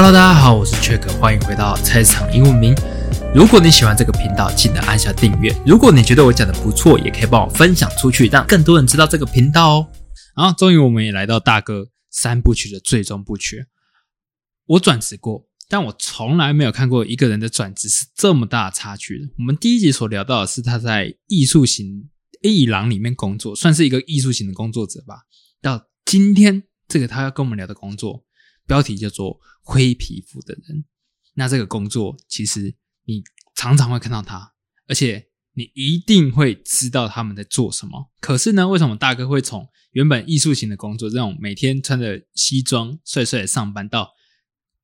Hello，大家好，我是 Jack，欢迎回到菜市场英文名。如果你喜欢这个频道，记得按下订阅。如果你觉得我讲的不错，也可以帮我分享出去，让更多人知道这个频道哦。然后，终于我们也来到大哥三部曲的最终部曲。我转职过，但我从来没有看过一个人的转职是这么大的差距的。我们第一集所聊到的是他在艺术型艺廊里面工作，算是一个艺术型的工作者吧。到今天，这个他要跟我们聊的工作。标题叫做“灰皮肤的人”，那这个工作其实你常常会看到他，而且你一定会知道他们在做什么。可是呢，为什么大哥会从原本艺术型的工作，这种每天穿着西装帅帅的上班，到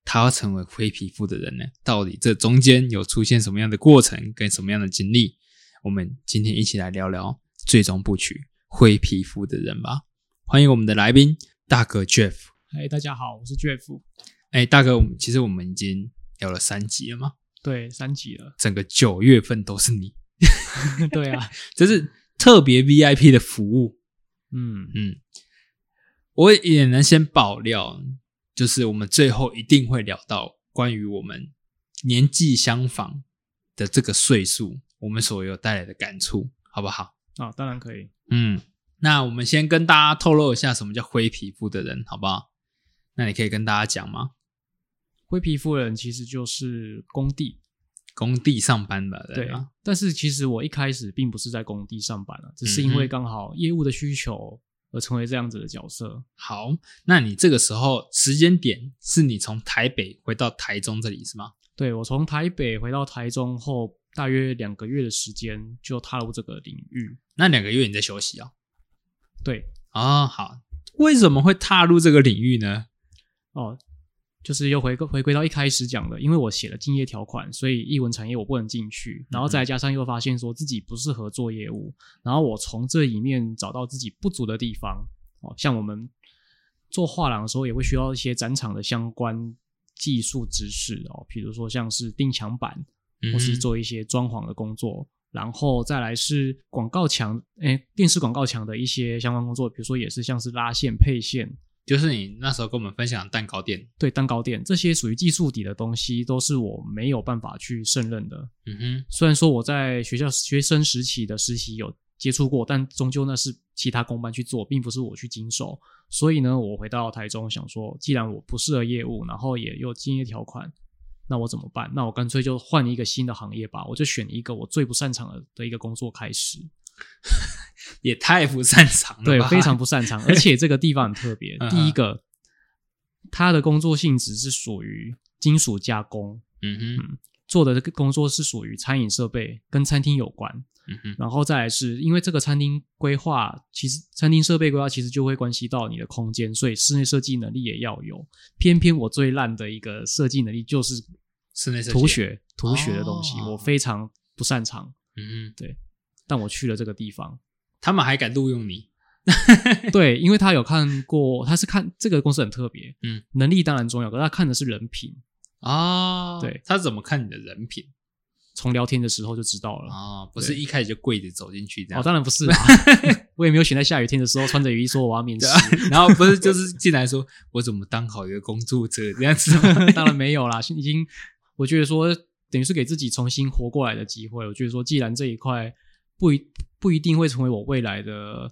他要成为灰皮肤的人呢？到底这中间有出现什么样的过程，跟什么样的经历？我们今天一起来聊聊最终部曲“灰皮肤的人”吧。欢迎我们的来宾大哥 Jeff。哎，大家好，我是 Jeff。哎，大哥，我们其实我们已经聊了三集了吗？对，三集了。整个九月份都是你。对啊，这是特别 VIP 的服务。嗯嗯，我也能先爆料，就是我们最后一定会聊到关于我们年纪相仿的这个岁数，我们所有带来的感触，好不好？啊，当然可以。嗯，那我们先跟大家透露一下什么叫灰皮肤的人，好不好？那你可以跟大家讲吗？灰皮肤人其实就是工地，工地上班的，对啊。但是其实我一开始并不是在工地上班了，只是因为刚好业务的需求而成为这样子的角色。好，那你这个时候时间点是你从台北回到台中这里是吗？对，我从台北回到台中后，大约两个月的时间就踏入这个领域。那两个月你在休息啊？对啊，好，为什么会踏入这个领域呢？哦，就是又回回归到一开始讲的，因为我写了竞业条款，所以译文产业我不能进去，然后再加上又发现说自己不适合做业务，然后我从这里面找到自己不足的地方。哦，像我们做画廊的时候，也会需要一些展场的相关技术知识哦，比如说像是钉墙板，或是做一些装潢的工作，然后再来是广告墙，哎，电视广告墙的一些相关工作，比如说也是像是拉线配线。就是你那时候跟我们分享蛋糕店，对蛋糕店这些属于技术底的东西，都是我没有办法去胜任的。嗯哼，虽然说我在学校学生时期的实习有接触过，但终究那是其他公班去做，并不是我去经手。所以呢，我回到台中想说，既然我不适合业务，然后也有竞业条款，那我怎么办？那我干脆就换一个新的行业吧。我就选一个我最不擅长的的一个工作开始。也太不擅长了，对，非常不擅长。而且这个地方很特别，第一个，他的工作性质是属于金属加工，嗯哼，做的这个工作是属于餐饮设备，跟餐厅有关，嗯哼。然后再来是因为这个餐厅规划，其实餐厅设备规划其实就会关系到你的空间，所以室内设计能力也要有。偏偏我最烂的一个设计能力就是室内图学，图学的东西我非常不擅长，嗯哼，对。但我去了这个地方。他们还敢录用你？对，因为他有看过，他是看这个公司很特别，嗯，能力当然重要，可是他看的是人品啊。对，他怎么看你的人品？从聊天的时候就知道了啊，不是一开始就跪着走进去这样。哦，当然不是啦，我也没有选在下雨天的时候穿着雨衣说我要面试，然后不是就是进来说我怎么当好一个工作者这样子？当然没有啦，已经我觉得说等于是给自己重新活过来的机会。我觉得说既然这一块。不一不一定会成为我未来的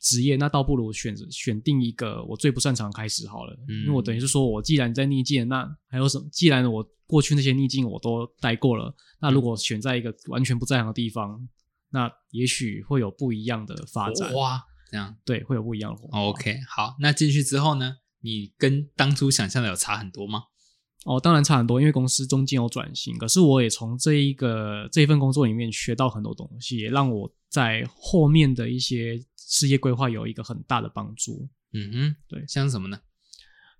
职业，那倒不如选择选定一个我最不擅长开始好了。嗯因为我等于是说，我既然在逆境，那还有什么？既然我过去那些逆境我都待过了，那如果选在一个完全不在行的地方，那也许会有不一样的发展。哇，这样对，会有不一样的。OK，好，那进去之后呢？你跟当初想象的有差很多吗？哦，当然差很多，因为公司中间有转型。可是我也从这一个这一份工作里面学到很多东西，也让我在后面的一些事业规划有一个很大的帮助。嗯哼，对，像什么呢？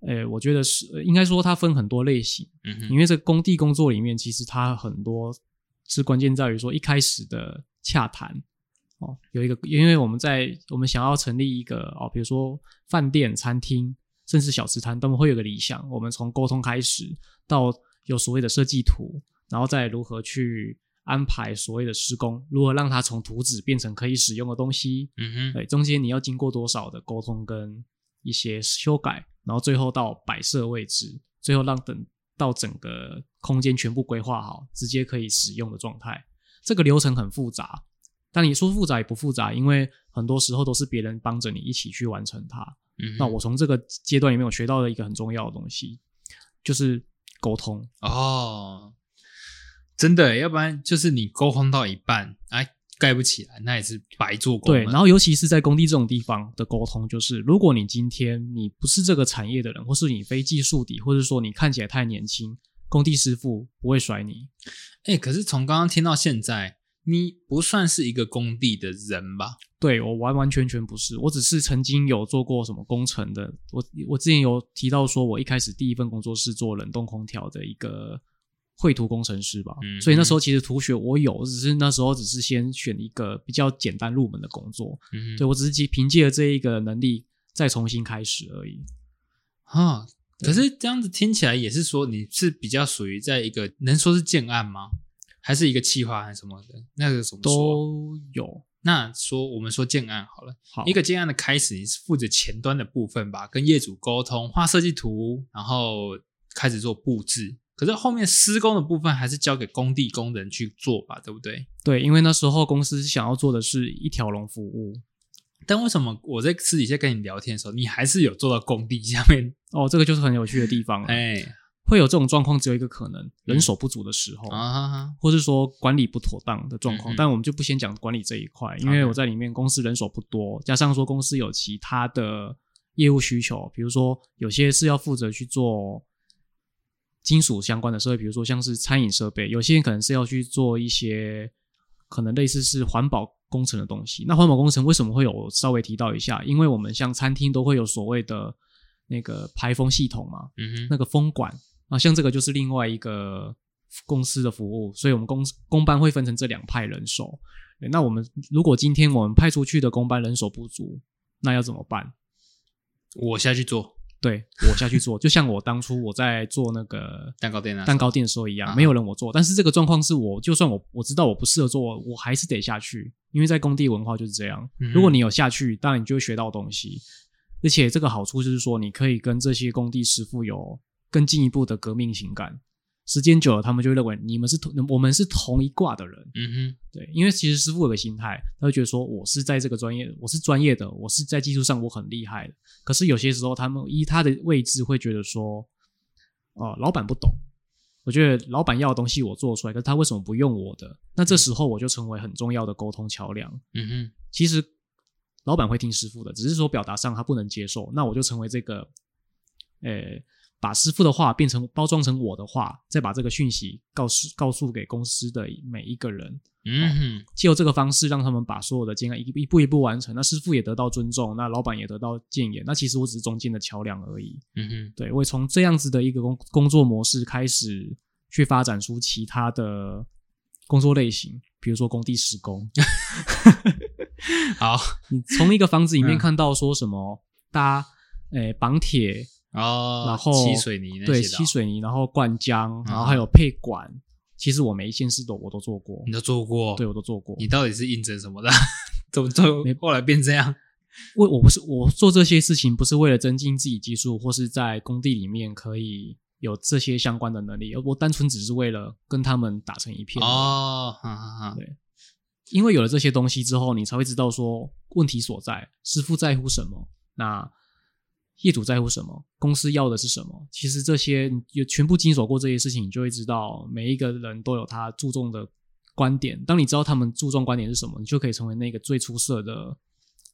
诶，我觉得是应该说它分很多类型。嗯哼，因为这工地工作里面，其实它很多是关键在于说一开始的洽谈。哦，有一个，因为我们在我们想要成立一个哦，比如说饭店、餐厅。甚至小吃摊，他们会有个理想。我们从沟通开始，到有所谓的设计图，然后再如何去安排所谓的施工，如何让它从图纸变成可以使用的东西。嗯哼，对，中间你要经过多少的沟通跟一些修改，然后最后到摆设位置，最后让等到整个空间全部规划好，直接可以使用的状态。这个流程很复杂，但你说复杂也不复杂，因为很多时候都是别人帮着你一起去完成它。嗯，那我从这个阶段里面，我学到了一个很重要的东西，就是沟通。哦，真的，要不然就是你沟通到一半，哎，盖不起来，那也是白做工。对，然后尤其是在工地这种地方的沟通，就是如果你今天你不是这个产业的人，或是你非技术底，或者说你看起来太年轻，工地师傅不会甩你。哎，可是从刚刚听到现在，你不算是一个工地的人吧？对我完完全全不是，我只是曾经有做过什么工程的。我我之前有提到说，我一开始第一份工作是做冷冻空调的一个绘图工程师吧，嗯所以那时候其实图学我有，只是那时候只是先选一个比较简单入门的工作。嗯对我只是凭借着这一个能力再重新开始而已。啊，可是这样子听起来也是说你是比较属于在一个能说是建案吗？还是一个企划还是什么的？那个什么说？都有。那说我们说建案好了，好，一个建案的开始，你是负责前端的部分吧，跟业主沟通、画设计图，然后开始做布置。可是后面施工的部分还是交给工地工人去做吧，对不对？对，因为那时候公司想要做的是一条龙服务。但为什么我在私底下跟你聊天的时候，你还是有做到工地下面？哦，这个就是很有趣的地方了。哎会有这种状况，只有一个可能，人手不足的时候。啊，或是说管理不妥当的状况，但我们就不先讲管理这一块，因为我在里面公司人手不多，加上说公司有其他的业务需求，比如说有些是要负责去做金属相关的设备，比如说像是餐饮设备，有些人可能是要去做一些可能类似是环保工程的东西。那环保工程为什么会有？稍微提到一下，因为我们像餐厅都会有所谓的那个排风系统嘛，嗯哼，那个风管啊，像这个就是另外一个公司的服务，所以我们公公班会分成这两派人手。那我们如果今天我们派出去的公班人手不足，那要怎么办？我下去做对我下去做，就像我当初我在做那个 蛋糕店啊，蛋糕店的时候一样，啊没有人我做，但是这个状况是我就算我我知道我不适合做，我还是得下去，因为在工地文化就是这样。如果你有下去，当然你就会学到东西，而且这个好处就是说，你可以跟这些工地师傅有更进一步的革命情感。时间久了，他们就会认为你们是同我们是同一挂的人。嗯哼，对，因为其实师傅有个心态，他会觉得说我是在这个专业，我是专业的，我是在技术上我很厉害的。可是有些时候，他们依他的位置会觉得说，哦、老板不懂。我觉得老板要的东西我做出来，可是他为什么不用我的？那这时候我就成为很重要的沟通桥梁。嗯哼，其实老板会听师傅的，只是说表达上他不能接受，那我就成为这个，呃，把师傅的话变成包装成我的话，再把这个讯息告诉告诉给公司的每一个人，嗯哼，借由这个方式让他们把所有的建案一一步一步完成，那师傅也得到尊重，那老板也得到建言，那其实我只是中间的桥梁而已。嗯哼，对，我会从这样子的一个工工作模式开始去发展出其他的工作类型，比如说工地施工。好你从一个房子里面嗯看到说什么搭诶绑铁，哦，然后漆水泥那对些的哦漆水泥，然后灌浆，然后嗯还有配管，其实我每一件事都我都做过你，都做过，对我都做过。你到底是应征什么的？怎么做没？后来变这样？我我不是我做这些事情不是为了增进自己技术，或是在工地里面可以有这些相关的能力，我单纯只是为了跟他们打成一片。，哦，哈哈哈，对因为有了这些东西之后，你才会知道说问题所在，师傅在乎什么，那业主在乎什么，公司要的是什么。其实这些你有全部经手过这些事情，你就会知道每一个人都有他注重的观点。当你知道他们注重观点是什么，你就可以成为那个最出色的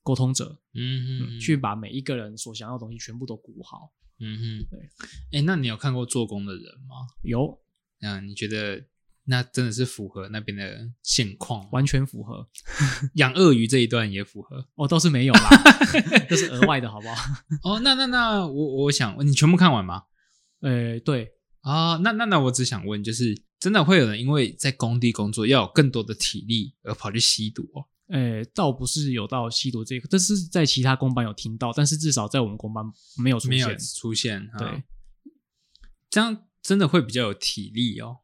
沟通者，嗯哼，去把每一个人所想要的东西全部都鼓好。嗯哼，对。哎，那你有看过做工的人吗？有嗯你觉得那真的是符合那边的现况？完全符合，养鳄鱼这一段也符合哦，倒是没有啦，这是额外的，好不好？哦。那那那我我想你全部看完吗？呃，对，啊、那那那我只想问，就是真的会有人因为在工地工作要有更多的体力而跑去吸毒哦？呃，倒不是有到吸毒这个，这是在其他公班有听到，但是至少在我们公班没有出现。没有出现，哈对，这样真的会比较有体力哦。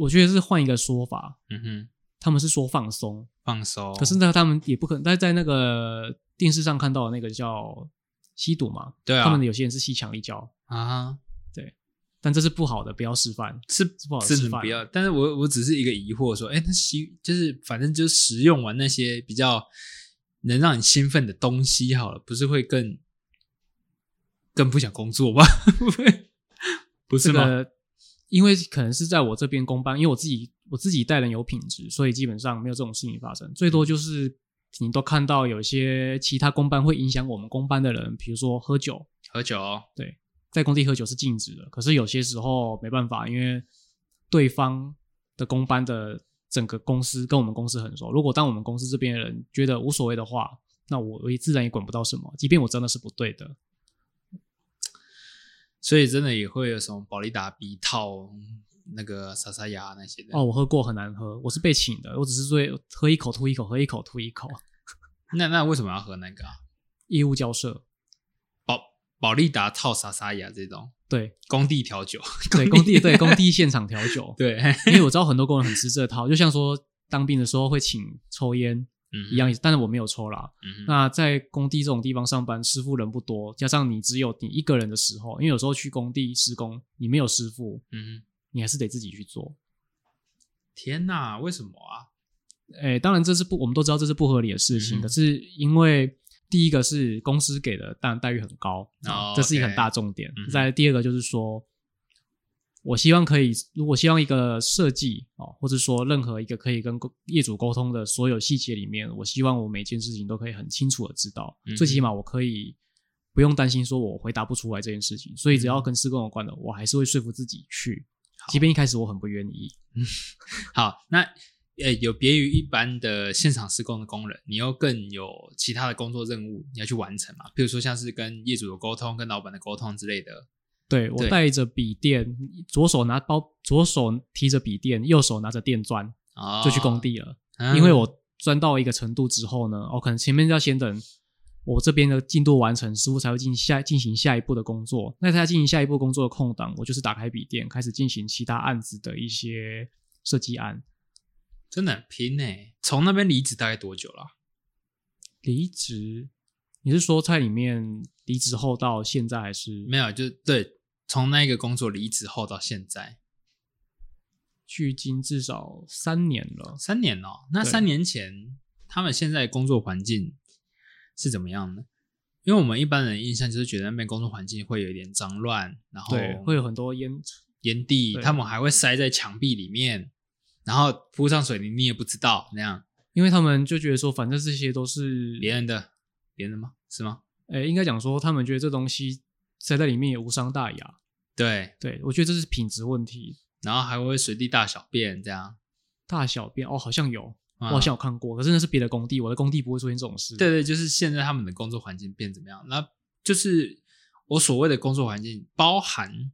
我觉得是换一个说法，嗯哼，他们是说放松，放松。可是呢，他们也不可能在在那个电视上看到的那个叫吸毒嘛，对啊，他们有些人是吸强力胶，啊，对，但这是不好的，不要示范。是不好的示范不要。但是我我只是一个疑惑，说，哎，那吸就是反正就是食用完那些比较能让你兴奋的东西好了，不是会更更不想工作吗？不是吗？这个因为可能是在我这边公班，因为我自己我自己带人有品质，所以基本上没有这种事情发生。最多就是你都看到有些其他公班会影响我们公班的人，比如说喝酒，喝酒哦，对，在工地喝酒是禁止的。可是有些时候没办法，因为对方的公班的整个公司跟我们公司很熟。如果当我们公司这边的人觉得无所谓的话，那我我也自然也管不到什么，即便我真的是不对的。所以真的也会有什么保利达 B 套那个莎莎雅那些的哦，我喝过很难喝，我是被请的，我只是说喝一口吐一口，喝一口吐一口。那那为什么要喝那个啊？义务交涉，保保利达套莎莎雅这种对工地调酒，对，工地对工地现场调酒，对，因为我知道很多工人很吃这套，就像说当兵的时候会请抽烟嗯一样意思，但是我没有抽啦。嗯那在工地这种地方上班，师傅人不多，加上你只有你一个人的时候，因为有时候去工地施工，你没有师傅，嗯，你还是得自己去做。天哪，为什么啊？哎，当然这是不，我们都知道这是不合理的事情。嗯可是因为第一个是公司给的，当然待遇很高，哦这是一个很大重点。嗯再来第二个就是说，我希望可以，如果希望一个设计哦，或者说任何一个可以跟业主沟通的所有细节里面，我希望我每件事情都可以很清楚的知道，嗯最起码我可以不用担心说我回答不出来这件事情。所以只要跟施工有关的，我还是会说服自己去，即便一开始我很不愿意。好，那呃，有别于一般的现场施工的工人，你又更有其他的工作任务你要去完成嘛？比如说像是跟业主的沟通、跟老板的沟通之类的。对我带着笔电，左手拿包，左手提着笔电，右手拿着电钻，哦，就去工地了。嗯，因为我钻到一个程度之后呢，我、可能前面要先等我这边的进度完成，师傅才会进下进行下一步的工作。那在进行下一步工作的空档，我就是打开笔电，开始进行其他案子的一些设计案。真的很拼呢。从那边离职大概多久了？离职，你是说在里面离职后到现在还是没有，就对，从那个工作离职后到现在距今至少三年了？三年哦。那对三年前他们现在工作环境是怎么样呢？因为我们一般人印象就是觉得那边工作环境会有一点脏乱，然后对，会有很多烟烟蒂，对他们还会塞在墙壁里面，然后铺上水泥，你也不知道那样因为他们就觉得说，反正这些都是别人的，别人的吗？是吗？诶，应该讲说，他们觉得这东西塞在里面也无伤大雅。对，对我觉得这是品质问题，然后还会随地大小便这样。大小便哦，好像有，我啊好像有看过，可是那是别的工地，我的工地不会出现这种事。对对，就是现在他们的工作环境变怎么样？那就是我所谓的工作环境，包含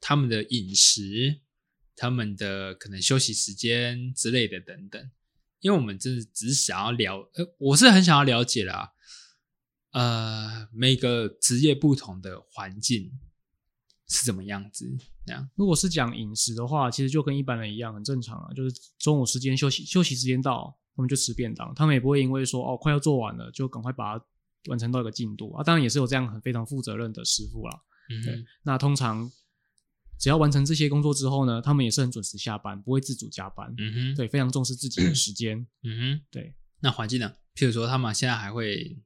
他们的饮食、他们的可能休息时间之类的等等。因为我们真的只是想要了，呃，我是很想要了解啦，呃，每个职业不同的环境是怎么样子，这样。如果是讲饮食的话，其实就跟一般人一样，很正常啊，就是中午时间休息休息时间到，他们就吃便当，他们也不会因为说哦快要做完了，就赶快把它完成到一个进度啊。当然也是有这样很非常负责任的师傅啦。嗯哼，那通常只要完成这些工作之后呢，他们也是很准时下班，不会自主加班。嗯哼，对，非常重视自己的时间。嗯哼。对，那环境呢？譬如说，他们现在还会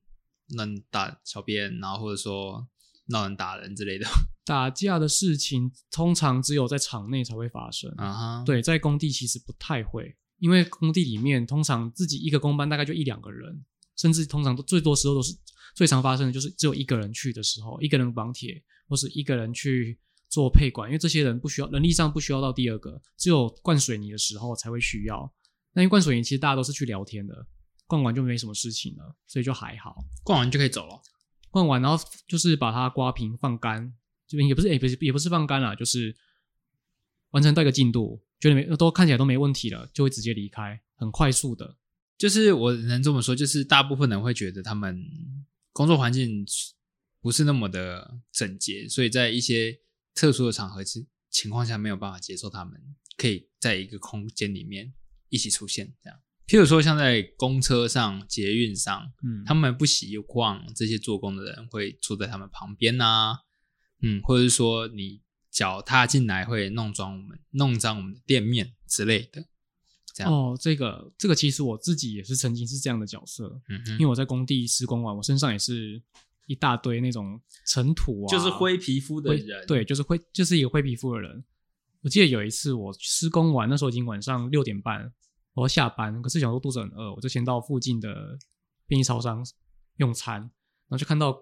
乱打小便，然后或者说闹人打人之类的。打架的事情通常只有在场内才会发生。啊哈，，对，在工地其实不太会，因为工地里面通常自己一个工班大概就一两个人，甚至通常都最多时候都是最常发生的就是只有一个人去的时候，一个人绑铁或是一个人去做配管，因为这些人不需要人力上不需要到第二个，只有灌水泥的时候才会需要。那因为灌水泥其实大家都是去聊天的，灌完就没什么事情了，所以就还好。灌完就可以走了。换完，然后就是把它刮平放干，这边也不是也不是也不是放干啦，就是完成到一个进度，觉得没都看起来都没问题了，就会直接离开，很快速的。就是我能这么说，就是大部分人会觉得他们工作环境不是那么的整洁，所以在一些特殊的场合之情况下没有办法接受他们可以在一个空间里面一起出现这样。譬如说，像在公车上、捷运上，嗯，他们不希望这些做工的人会坐在他们旁边呐、嗯，或者是说你脚踏进来会弄脏我们，弄脏我们的店面之类的。这样，哦，这个这个其实我自己也是曾经是这样的角色，嗯哼，因为我在工地施工完，我身上也是一大堆那种尘土啊，就是灰皮肤的人，对，就是灰，就是一个灰皮肤的人。我记得有一次我施工完，那时候已经晚上六点半，我要下班，可是想说肚子很饿，我就先到附近的便利超商用餐，然后就看到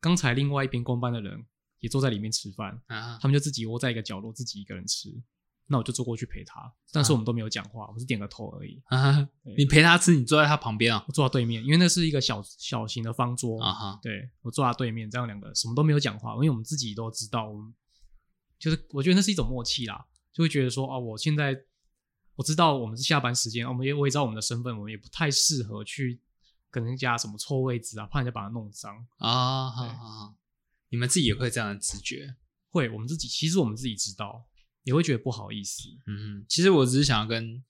刚才另外一边工班的人也坐在里面吃饭，啊，他们就自己窝在一个角落，自己一个人吃。那我就坐过去陪他，但是我们都没有讲话，我是点个头而已。啊，你陪他吃，你坐在他旁边啊，我坐在对面，因为那是一个小小型的方桌啊哈，对我坐在对面，这样两个什么都没有讲话，因为我们自己都知道，我们就是我觉得那是一种默契啦，就会觉得说哦，我现在我知道我们是下班时间，我们也我也知道我们的身份，我们也不太适合去跟人家什么错位置啊，怕人家把它弄脏。啊，好对好好，你们自己也会这样的直觉，会，我们自己其实我们自己知道，也会觉得不好意思。嗯，其实我只是想要跟，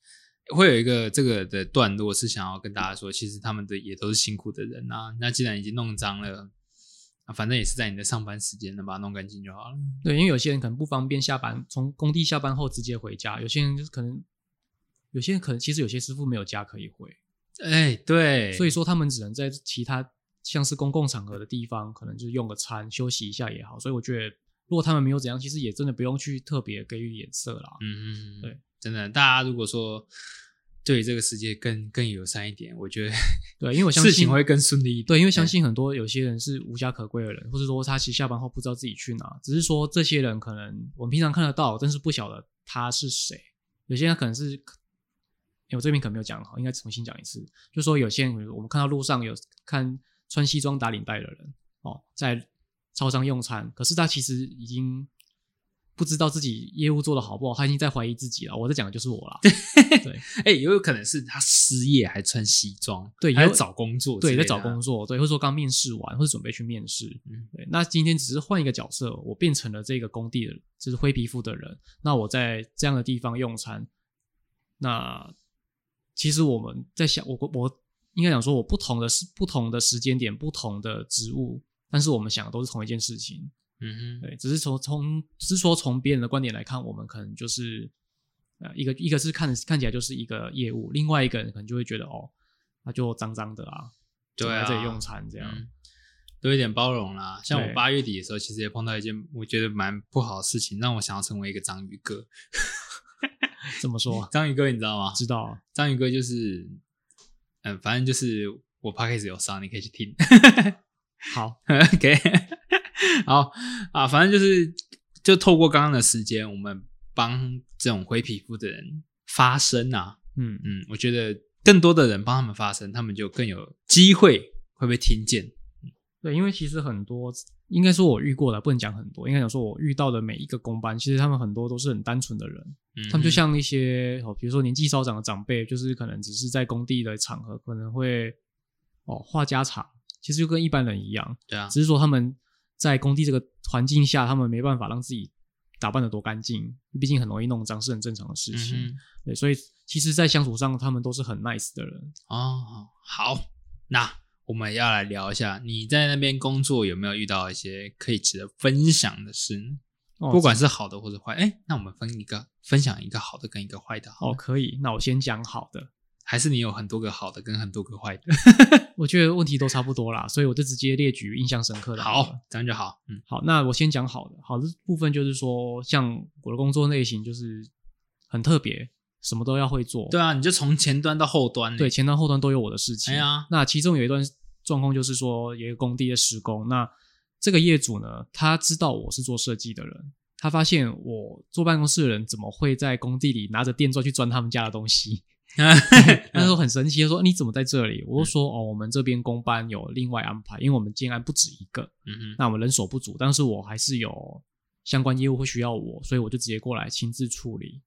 会有一个这个的段落是想要跟大家说，其实他们的也都是辛苦的人啊。那既然已经弄脏了，啊，反正也是在你的上班时间，能把它弄干净就好了。对，因为有些人可能不方便下班，从工地下班后直接回家；有些人就是可能，有些人可能其实有些师傅没有家可以回，哎，对，所以说他们只能在其他像是公共场合的地方，可能就是用个餐休息一下也好。所以我觉得，如果他们没有怎样，其实也真的不用去特别给予眼色啦。嗯嗯，嗯对，真的，大家如果说对这个世界更更友善一点，我觉得对，因为我相信事情会更顺利一点。对，因为相信很多有些人是无家可归的人，或者说他其实下班后不知道自己去哪，只是说这些人可能我们平常看得到，但是不晓得他是谁。有些人可能是，诶我这边可能没有讲好，应该重新讲一次。就说有些人，我们看到路上有看穿西装打领带的人哦，在超商用餐，可是他其实已经不知道自己业务做的好不好，他已经在怀疑自己了。我在讲的就是我啦。对哎，也有可能是他失业还穿西装，还在对有找工作，对，在找工。作，对，或者说刚面试完，或者准备去面试，嗯对。那今天只是换一个角色，我变成了这个工地的，就是灰皮肤的人。那我在这样的地方用餐，那其实我们在想，我我应该讲说，我不同的时不同的时间点，不同的职务，但是我们想的都是同一件事情，嗯哼，对，只是从从只是说从别人的观点来看，我们可能就是呃一个一个是看看起来就是一个业务，另外一个人可能就会觉得哦，那就脏脏的啊，对啊在这里用餐这样。嗯多一点包容啦。像我八月底的时候，其实也碰到一件我觉得蛮不好的事情，让我想要成为一个章鱼哥。怎么说？章鱼哥，你知道吗？知道啊章鱼哥就是，嗯，反正就是我 p o d c a s 有上，你可以去听。好，OK，好啊，反正就是就透过刚刚的时间，我们帮这种灰皮肤的人发声啊。嗯，嗯，我觉得更多的人帮他们发声，他们就更有机会会被听见。对，因为其实很多，应该说我遇过的，不能讲很多，应该讲说我遇到的每一个工班，其实他们很多都是很单纯的人，嗯，他们就像一些哦，比如说年纪稍长的长辈，就是可能只是在工地的场合，可能会哦话家常，其实就跟一般人一样，对啊，只是说他们在工地这个环境下，他们没办法让自己打扮的多干净，毕竟很容易弄脏是很正常的事情。嗯对，所以其实，在相处上，他们都是很 nice 的人。哦，好，那我们要来聊一下，你在那边工作有没有遇到一些可以值得分享的事呢？哦不管是好的或者坏，哎，那我们分一个，分享一个好的跟一个坏的好哦，可以，那我先讲好的。还是你有很多个好的跟很多个坏的？我觉得问题都差不多啦，所以我就直接列举印象深刻的。好，这样就好。嗯好，那我先讲好的。好的部分就是说，像我的工作类型就是很特别，什么都要会做。对啊，你就从前端到后端，对，，前端后端都有我的事情。哎呀那其中有一段状况就是说，有一个工地的施工，那这个业主呢，他知道我是做设计的人，他发现我坐办公室的人怎么会在工地里拿着电钻去钻他们家的东西，那时候很神奇，他说你怎么在这里？我就说哦，我们这边工班有另外安排，因为我们建安不止一个，嗯哼，那我们人手不足，但是我还是有相关业务会需要我，所以我就直接过来亲自处理。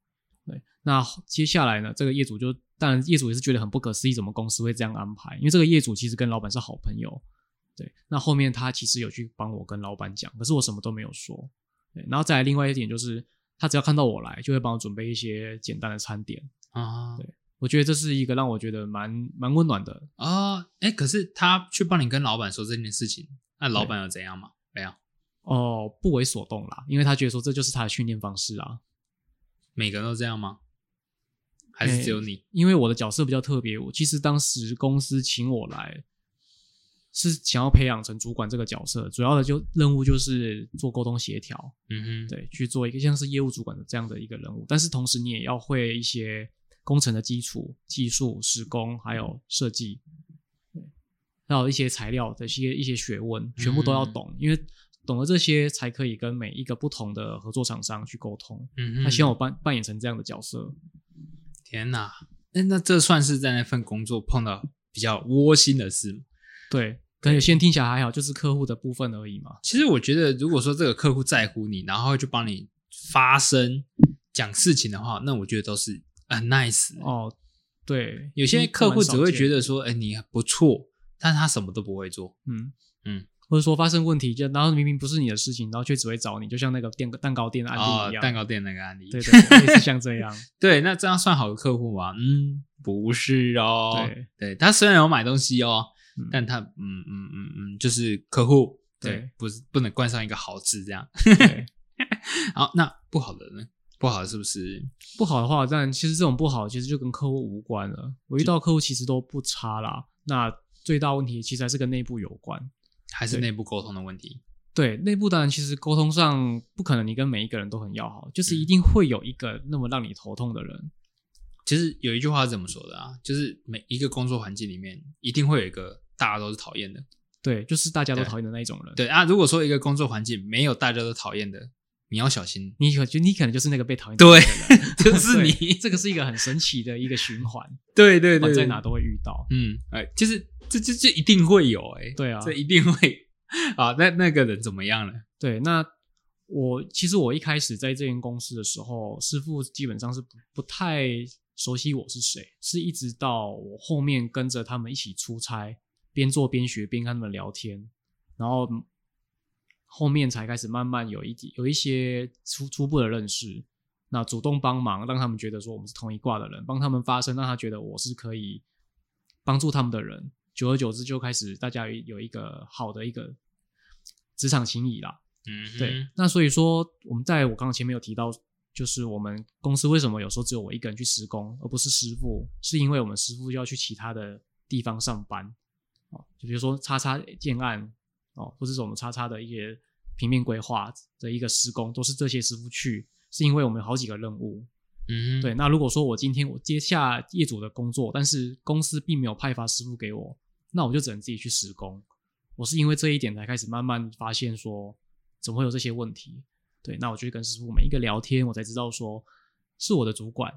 对，那接下来呢，这个业主就当然业主也是觉得很不可思议，怎么公司会这样安排？因为这个业主其实跟老板是好朋友。对，那后面他其实有去帮我跟老板讲，可是我什么都没有说。对，然后再来另外一点就是，他只要看到我来，就会帮我准备一些简单的餐点。啊对我觉得这是一个让我觉得蛮蛮温暖的。啊，哎，可是他去帮你跟老板说这件事情，那老板有怎样吗？没有。哦，不为所动啦，因为他觉得说这就是他的训练方式啊。每个人都这样吗？还是只有你？因为我的角色比较特别，我其实当时公司请我来，是想要培养成主管这个角色，主要的就任务就是做沟通协调，嗯哼，对，去做一个像是业务主管的这样的一个人物。但是同时你也要会一些工程的基础、技术、施工，还有设计，对，还有一些材料的一些一些学问，全部都要懂，因为懂了这些才可以跟每一个不同的合作厂商去沟通。嗯哼，他希望我扮扮演成这样的角色。天哪，那那这算是在那份工作碰到比较窝心的事吗？对，可能有些人听起来还好，就是客户的部分而已嘛。其实我觉得，如果说这个客户在乎你，然后就帮你发声讲事情的话，那我觉得都是很 nice。哦，对，有些嗯客户只会觉，得说，哎，你不错，但他什么都不会做。嗯嗯，或者说发生问题，就然后明明不是你的事情，然后却只会找你，就像那个店蛋糕店的案哦例一，样。蛋糕店那个案例，对对，对类似像这样。对，那这样算好的客户吗？嗯，不是哦。对，对他虽然有买东西哦，嗯但他嗯嗯嗯嗯，就是客户，对，对不是不能冠上一个好字这样。对，好，那不好的呢？不好的是不是？不好的话，但其实这种不好，其实就跟客户无关了。我遇到客户其实都不差啦。那最大问题其实还是跟内部有关。还是内部沟通的问题？对内部当然，其实沟通上不可能你跟每一个人都很要好，就是一定会有一个那么让你头痛的人。其实有一句话是怎么说的啊？就是每一个工作环境里面，一定会有一个大家都是讨厌的。对，就是大家都讨厌的那一种人。对啊，如果说一个工作环境没有大家都讨厌的，你要小心。你可就你可能就是那个被讨厌的人，就是你这个是一个很神奇的一个循环，对对不管在哪都会遇到。嗯，哎，就是这这这一定会有哎、对啊这一定会啊。那那个人怎么样了？对，那我其实我一开始在这间公司的时候，师傅基本上是不不太熟悉我是谁，是一直到我后面跟着他们一起出差，边做边学，边跟他们聊天，然后后面才开始慢慢有一点有一些初初步的认识。那主动帮忙，让他们觉得说我们是同一挂的人，帮他们发声，让他觉得我是可以帮助他们的人。久而久之，就开始大家有有一个好的一个职场情谊啦。嗯，对，那所以说，我们在我刚刚前面有提到，就是我们公司为什么有时候只有我一个人去施工，而不是师傅，是因为我们师傅要去其他的地方上班，哦，就比如说叉叉建案，哦，或者是我们叉叉的一些平面规划的一个施工，都是这些师傅去，是因为我们有好几个任务。嗯，对，那如果说我今天我接下业主的工作，但是公司并没有派发师傅给我，那我就只能自己去施工。我是因为这一点才开始慢慢发现说，怎么会有这些问题？对，那我就去跟师傅每一个聊天，我才知道说是我的主管，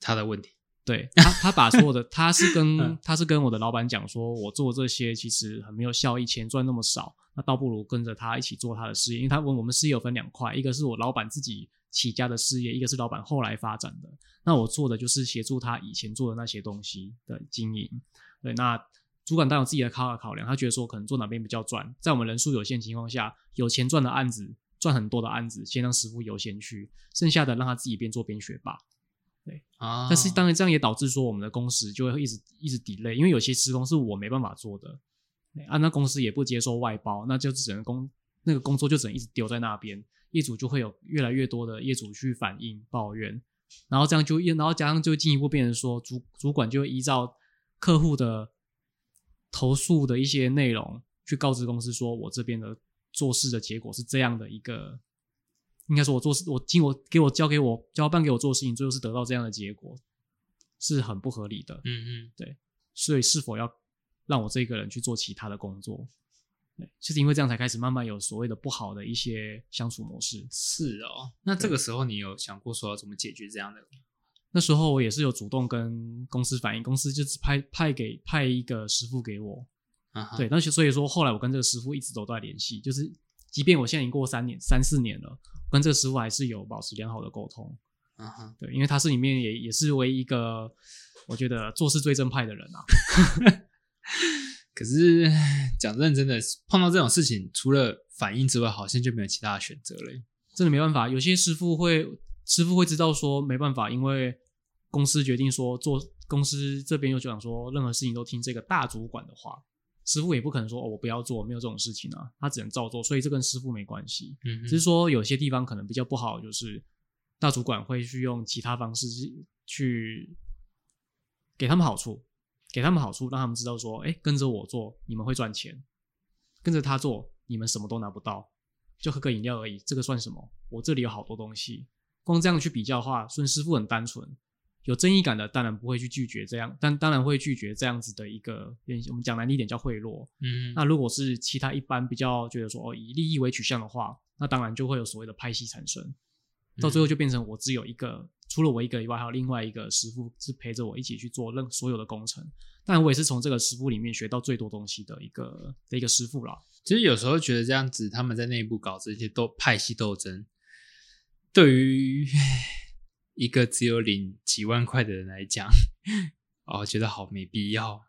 他的问题。对他，他把所有的，他是跟嗯他是跟我的老板讲说，我做这些其实很没有效益，钱赚那么少，那倒不如跟着他一起做他的事业，因为他问我们事业有分两块，一个是我老板自己起家的事业，一个是老板后来发展的。那我做的就是协助他以前做的那些东西的经营。对，那主管当然有自己的考考量，他觉得说可能做哪边比较赚，在我们人数有限情况下，有钱赚的案子，赚很多的案子，先让师傅优先去，剩下的让他自己边做边学吧。对啊，但是当然这样也导致说我们的工时就会一直一直 delay，因为有些施工是我没办法做的，啊，那公司也不接受外包，那就只能工那个工作就只能一直丢在那边，业主就会有越来越多的业主去反映抱怨，然后这样就然后加上就进一步变成说主主管就会依照客户的投诉的一些内容去告知公司说我这边的做事的结果是这样的一个。应该说，我做事，我经我给我交给我交办给我做事情，最后是得到这样的结果，是很不合理的。嗯嗯，对所以，是否要让我这个人去做其他的工作？对，就是因为这样才开始慢慢有所谓的不好的一些相处模式。是哦。那这个时候你有想过说要怎么解决这样的？那时候我也是有主动跟公司反映，公司就只派派给派一个师傅给我。啊哈对，那所以说后来我跟这个师傅一直都在联系，就是即便我现在已经过三年、三四年了，跟这个师傅还是有保持良好的沟通。啊哈，对，因为他是里面也也是唯一一个我觉得做事最正派的人啊。可是讲认真的，碰到这种事情，除了反应之外，好像就没有其他的选择了。真的没办法，有些师傅会师傅会知道说没办法，因为公司决定说做公司这边又讲说任何事情都听这个大主管的话，师傅也不可能说哦，我不要做，没有这种事情啊，他只能照做，所以这跟师傅没关系。嗯，只是说有些地方可能比较不好，就是大主管会去用其他方式去去给他们好处，给他们好处，让他们知道说，哎，跟着我做你们会赚钱，跟着他做你们什么都拿不到，就喝个饮料而已，这个算什么？我这里有好多东西，光这样去比较的话，孙师傅很单纯。有正义感的当然不会去拒绝这样，但当然会拒绝这样子的一个，我们讲难听点叫贿赂。嗯，那如果是其他一般比较觉得说哦以利益为取向的话，那当然就会有所谓的派系产生，到最后就变成我只有一个，除了我一个以外，还有另外一个师傅是陪着我一起去做任所有的工程。但我也是从这个师傅里面学到最多东西的一个的一个师傅啦。其实有时候觉得这样子，他们在内部搞这些斗派系斗争，对于 一个只有领几万块的人来讲，哦，觉得好没必要。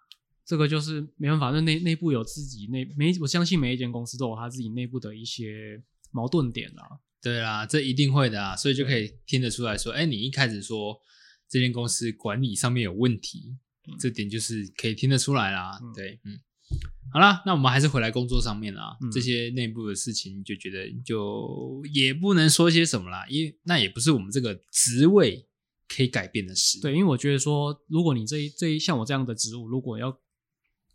这个就是没办法，那内内部有自己内每我相信每一间公司都有他自己内部的一些矛盾点啦。对啦，这一定会的啊，所以就可以听得出来说，哎，你一开始说这间公司管理上面有问题，这点就是可以听得出来啦。对，嗯。好了，那我们还是回来工作上面啦。这些内部的事情，就觉得就也不能说些什么啦，因为那也不是我们这个职位可以改变的事。对，因为我觉得说，如果你这一这一像我这样的职务，如果要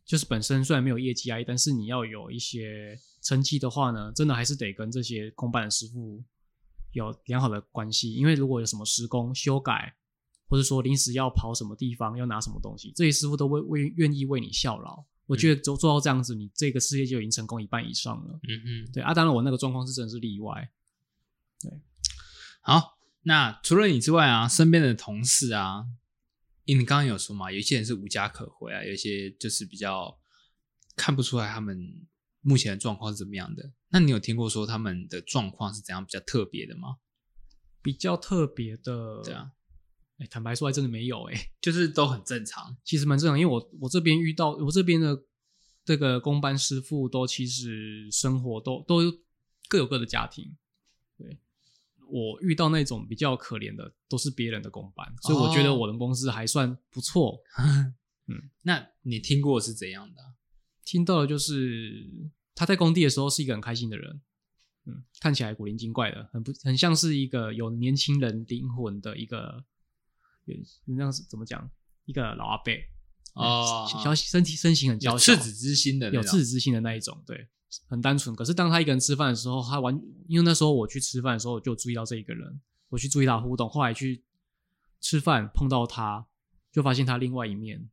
就是本身虽然没有业绩压力，但是你要有一些成绩的话呢，真的还是得跟这些公办的师傅有良好的关系。因为如果有什么施工修改，或者说临时要跑什么地方要拿什么东西，这些师傅都会为愿意为你效劳。我觉得做做到这样子，你这个事业就已经成功一半以上了。嗯嗯，对啊，当然我那个状况是真的是例外。对，好，那除了你之外啊，身边的同事啊，因为你刚刚有说嘛，有些人是无家可回啊，有些就是比较看不出来他们目前的状况是怎么样的。那你有听过说他们的状况是怎样比较特别的吗？比较特别的，对啊。哎，坦白说，还真的没有哎，就是都很正常，其实蛮正常。因为我我这边遇到我这边的这个工班师傅，都其实生活都都各有各的家庭。对我遇到那种比较可怜的，都是别人的工班，所以我觉得我的公司还算不错。嗯，那你听过是怎样的？听到的就是他在工地的时候是一个很开心的人，嗯，看起来古灵精怪的，很不很像是一个有年轻人灵魂的一个。那样是怎么讲？一个老阿伯哦，小身体身形很娇小，赤子之心的，有赤子之心的那一种，对，很单纯。可是当他一个人吃饭的时候，他完，因为那时候我去吃饭的时候，就注意到这一个人，我去注意他互动。后来去吃饭碰到他，就发现他另外一面。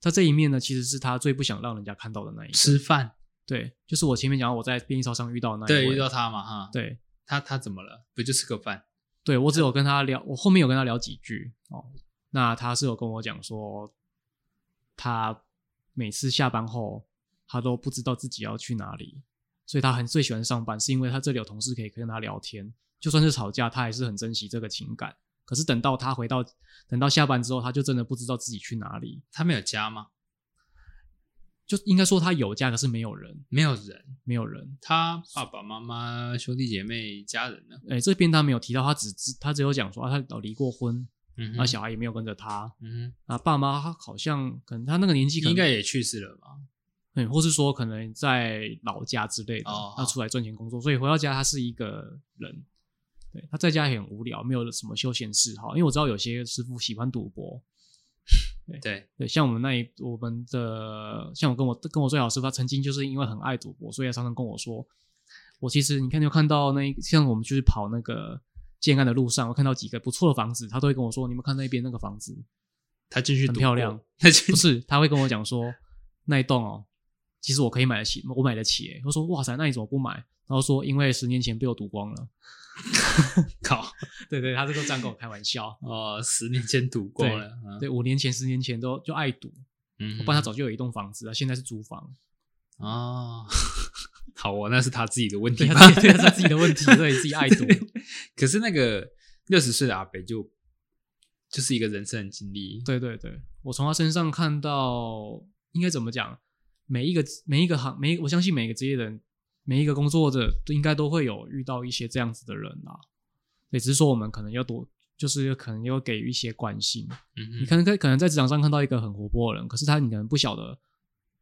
他这一面呢，其实是他最不想让人家看到的那一。吃饭，对，就是我前面讲我在便利超商遇到那，对，遇到他嘛，哈，对他他怎么了？不就吃个饭？对我只有跟他聊，我后面有跟他聊几句哦。那他是有跟我讲说，他每次下班后，他都不知道自己要去哪里，所以他很最喜欢上班，是因为他这里有同事可以跟他聊天，就算是吵架，他还是很珍惜这个情感。可是等到他回到，等到下班之后，他就真的不知道自己去哪里。他没有家吗？就应该说他有家，可是没有人，没有人，没有人。他爸爸妈妈、兄弟姐妹、家人呢？哎，这边他没有提到，他只只他只有讲说啊，他离过婚，嗯，那小孩也没有跟着他，嗯，啊，爸妈他好像可能他那个年纪应该也去世了吧？嗯，或是说可能在老家之类的，他出来赚钱工作，所以回到家他是一个人，对，他在家也很无聊，没有什么休闲嗜好，因为我知道有些师傅喜欢赌博。对对像我们那一我们的像我跟我跟我最好师傅，他曾经就是因为很爱赌博，所以他常常跟我说，我其实你看你有看到那像我们就是跑那个建安的路上，我看到几个不错的房子，他都会跟我说，你们看那边那个房子，他进去很漂亮，他不是他会跟我讲说那一栋哦，其实我可以买得起，我买得起，我说哇塞，那你怎么不买？然后说因为十年前被我赌光了。靠，对对，他这个这样跟我开玩笑哦。十年前赌过了，对，五年前、十年前都就爱赌，嗯，不然他早就有一栋房子了，现在是租房。哦，好哦，那是他自己的问题，对，对，是自己的问题，对，自己爱赌。可是那个六十岁的阿北就就是一个人生的经历，对对对，我从他身上看到，应该怎么讲？每一个每一个行，每我相信每一个职业人。每一个工作者都应该都会有遇到一些这样子的人啊，对，只是说我们可能要多，就是可能要给予一些关心。嗯，你可能可可能在职场上看到一个很活泼的人，可是他你可能不晓得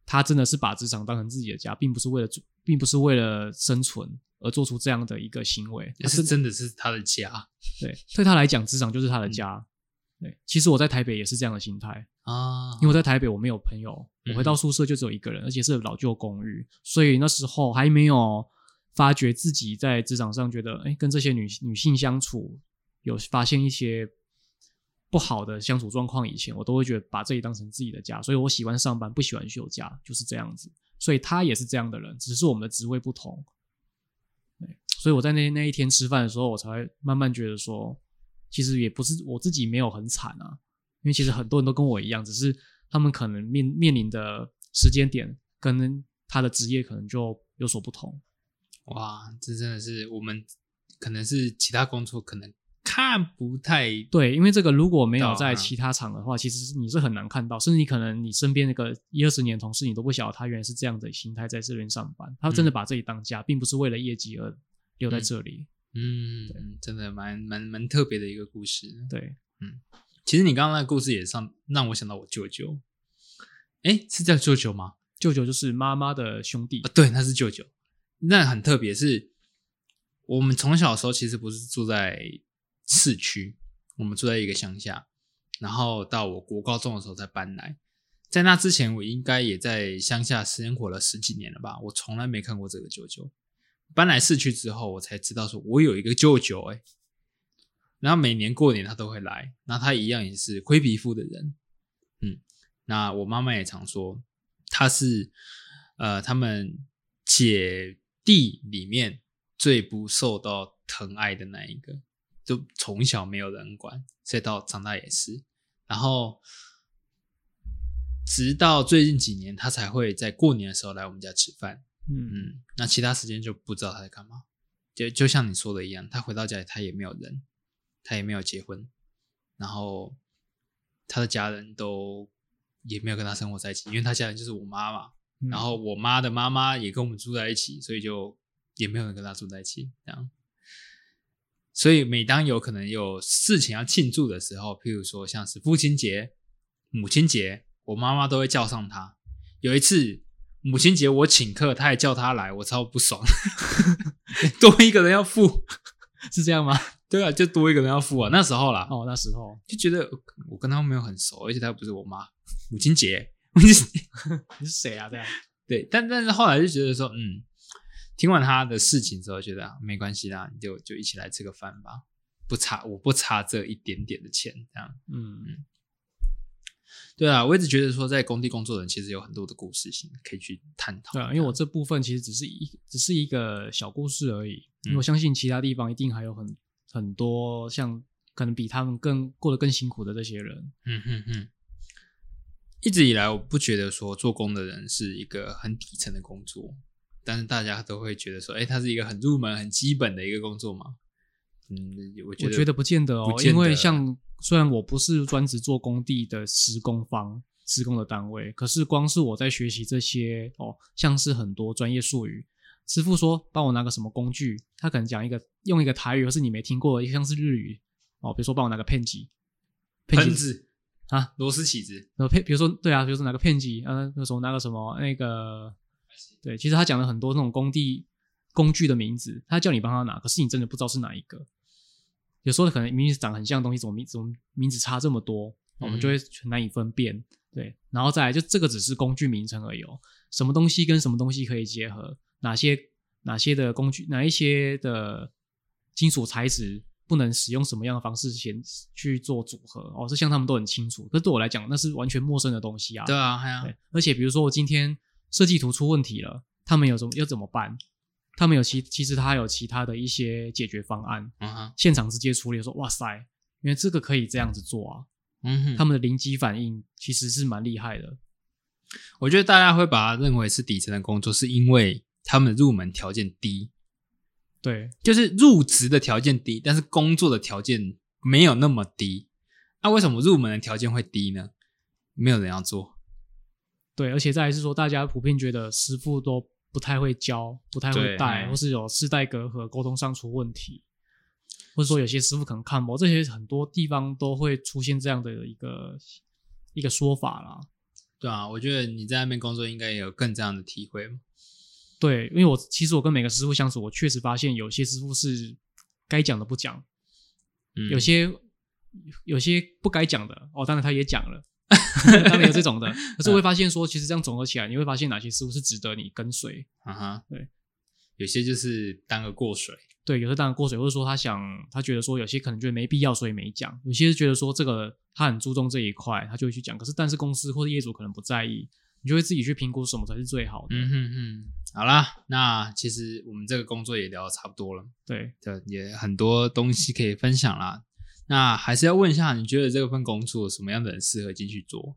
他真的是把职场当成自己的家，并不是为了做，并不是为了生存而做出这样的一个行为。也是真的是他的家对，对他来讲，职场就是他的家。对，其实我在台北也是这样的心态，啊，因为我在台北我没有朋友，我回到宿舍就只有一个人，而且是老旧公寓，所以那时候还没有发觉自己在职场上觉得，哎，跟这些女女性相处有发现一些不好的相处状况，以前我都会觉得把这里当成自己的家，所以我喜欢上班，不喜欢休假，就是这样子。所以他也是这样的人，只是我们的职位不同。对，所以我在那那一天吃饭的时候，我才会慢慢觉得说。其实也不是我自己没有很惨啊，因为其实很多人都跟我一样，只是他们可能面面临的时间点跟他的职业可能就有所不同。哇，这真的是我们可能是其他工作可能看不太对，因为这个如果没有在其他厂的话，其实你是很难看到，甚至你可能你身边那个一二十年同事，你都不晓得他原来是这样的心态在这边上班，他真的把自己当家，并不是为了业绩而留在这里。嗯，真的蛮蛮蛮特别的一个故事。对，嗯，其实你刚刚那个故事也上让我想到我舅舅。哎，是叫舅舅吗？舅舅就是妈妈的兄弟啊。对，他是舅舅。那很特别，是我们从小的时候其实不是住在市区，我们住在一个乡下，然后到我国高中的时候才搬来。在那之前，我应该也在乡下生活了十几年了吧？我从来没看过这个舅舅。搬来市区之后，我才知道说，我有一个舅舅哎，然后每年过年他都会来，那他一样也是灰皮肤的人，嗯，那我妈妈也常说，他是呃他们姐弟里面最不受到疼爱的那一个，就从小没有人管，所以到长大也是，然后直到最近几年，他才会在过年的时候来我们家吃饭。嗯，那其他时间就不知道他在干嘛，就就像你说的一样，他回到家里他也没有人，他也没有结婚，然后他的家人都也没有跟他生活在一起，因为他家人就是我妈嘛，然后我妈的妈妈也跟我们住在一起，所以就也没有人跟他住在一起，这样。所以每当有可能有事情要庆祝的时候，譬如说像是父亲节、母亲节，我妈妈都会叫上他。有一次。母亲节我请客，他还叫他来，我超不爽。多一个人要付，是这样吗？对啊，就多一个人要付啊。那时候啦，哦，那时候就觉得我跟他没有很熟，而且他又不是我妈。母亲节，你是谁啊？这样对，但但是后来就觉得说，嗯，听完他的事情之后，觉得没关系啦，你就就一起来吃个饭吧，不差，我不差这一点点的钱，这样，嗯嗯。对啊，我一直觉得说，在工地工作的人其实有很多的故事性可以去探讨。对啊，因为我这部分其实只是一只是一个小故事而已。我相信其他地方一定还有很很多像可能比他们更过得更辛苦的这些人。嗯哼哼。一直以来，我不觉得说做工的人是一个很底层的工作，但是大家都会觉得说，哎，它是一个很入门、很基本的一个工作嘛。嗯，我觉得不见得哦，因为像虽然我不是专职做工地的施工方、施工的单位，可是光是我在学习这些哦，像是很多专业术语，师傅说帮我拿个什么工具，他可能讲一个用一个台语，或是你没听过，一个像是日语哦，比如说帮我拿个片机，喷子啊，螺丝起子，然后片，比如说对啊，比如说拿个片机，嗯，那时候拿个什么那个，对，其实他讲了很多那种工地工具的名字，他叫你帮他拿，可是你真的不知道是哪一个。有时候可能明明长很像的东西，怎么名怎么名字差这么多，我们就会很难以分辨。对，然后再来就这个只是工具名称而已哦。什么东西跟什么东西可以结合？哪些哪些的工具，哪一些的金属材质不能使用什么样的方式先去做组合？哦，这像他们都很清楚。可是对我来讲，那是完全陌生的东西啊。对啊，对啊。而且比如说我今天设计图出问题了，他们有什么要怎么办？他们有其其实他有其他的一些解决方案，现场直接处理。说哇塞，因为这个可以这样子做啊，嗯，他们的灵机反应其实是蛮厉害的。我觉得大家会把它认为是底层的工作，是因为他们入门条件低，对，就是入职的条件低，但是工作的条件没有那么低。那为什么入门的条件会低呢？没有人要做，对，而且再是说，大家普遍觉得师傅都。不太会教，不太会带，或是有世代隔阂，沟通上出问题，或者说有些师傅可能看不，这些很多地方都会出现这样的一个一个说法啦。对啊，我觉得你在那边工作应该也有更这样的体会嘛。对，因为我其实我跟每个师傅相处，我确实发现有些师傅是该讲的不讲，嗯有些有些不该讲的哦，当然他也讲了，当然有这种的。可是我会发现说，其实这样总合起来，你会发现哪些师傅是值得你跟随。啊哈，对，有些就是当个过水。对，有时候当然过水，或者说他想，他觉得说有些可能觉得没必要，所以没讲；有些是觉得说这个他很注重这一块，他就会去讲。可是但是公司或者业主可能不在意，你就会自己去评估什么才是最好的。嗯哼哼，好啦，那其实我们这个工作也聊得差不多了，对，对，也很多东西可以分享啦。那还是要问一下，你觉得这份工作什么样的人适合进去做？